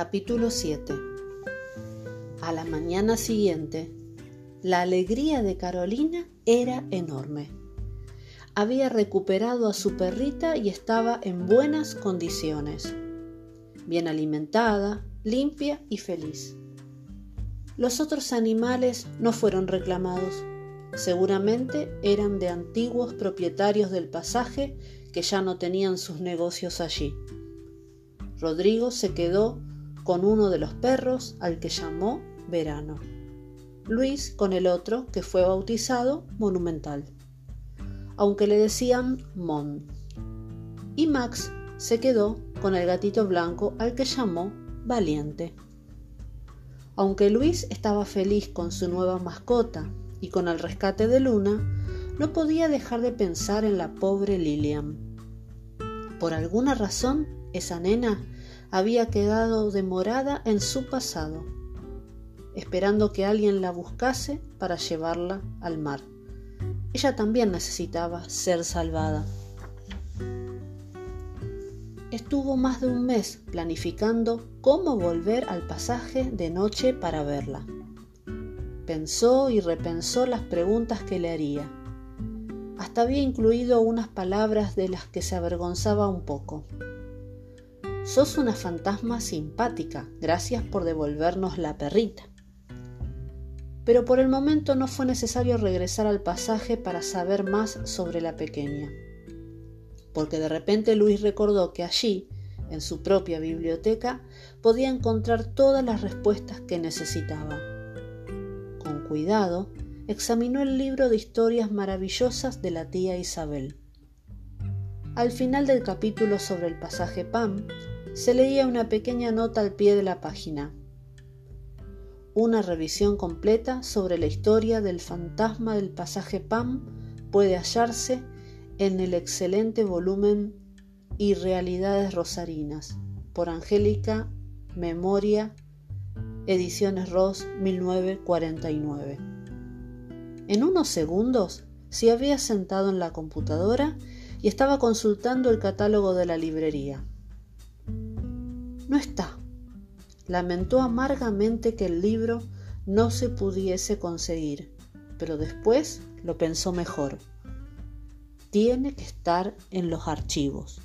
Capítulo 7 A la mañana siguiente, la alegría de Carolina era enorme. Había recuperado a su perrita y estaba en buenas condiciones, bien alimentada, limpia y feliz. Los otros animales no fueron reclamados. Seguramente eran de antiguos propietarios del pasaje que ya no tenían sus negocios allí. Rodrigo se quedó con uno de los perros al que llamó Verano. Luis con el otro que fue bautizado Monumental, aunque le decían Mon. Y Max se quedó con el gatito blanco al que llamó Valiente. Aunque Luis estaba feliz con su nueva mascota y con el rescate de Luna, no podía dejar de pensar en la pobre Lilian. Por alguna razón, esa nena había quedado demorada en su pasado, esperando que alguien la buscase para llevarla al mar. Ella también necesitaba ser salvada. Estuvo más de un mes planificando cómo volver al pasaje de noche para verla. Pensó y repensó las preguntas que le haría. Hasta había incluido unas palabras de las que se avergonzaba un poco. Sos una fantasma simpática, gracias por devolvernos la perrita. Pero por el momento no fue necesario regresar al pasaje para saber más sobre la pequeña porque de repente Luis recordó que allí, en su propia biblioteca, podía encontrar todas las respuestas que necesitaba. Con cuidado, examinó el libro de historias maravillosas de la tía Isabel. Al final del capítulo sobre el pasaje Pam, se leía una pequeña nota al pie de la página. Una revisión completa sobre la historia del fantasma del pasaje Pam puede hallarse en el excelente volumen y realidades rosarinas por Angélica Memoria, Ediciones Ross 1949. En unos segundos se había sentado en la computadora y estaba consultando el catálogo de la librería. No está. Lamentó amargamente que el libro no se pudiese conseguir, pero después lo pensó mejor tiene que estar en los archivos.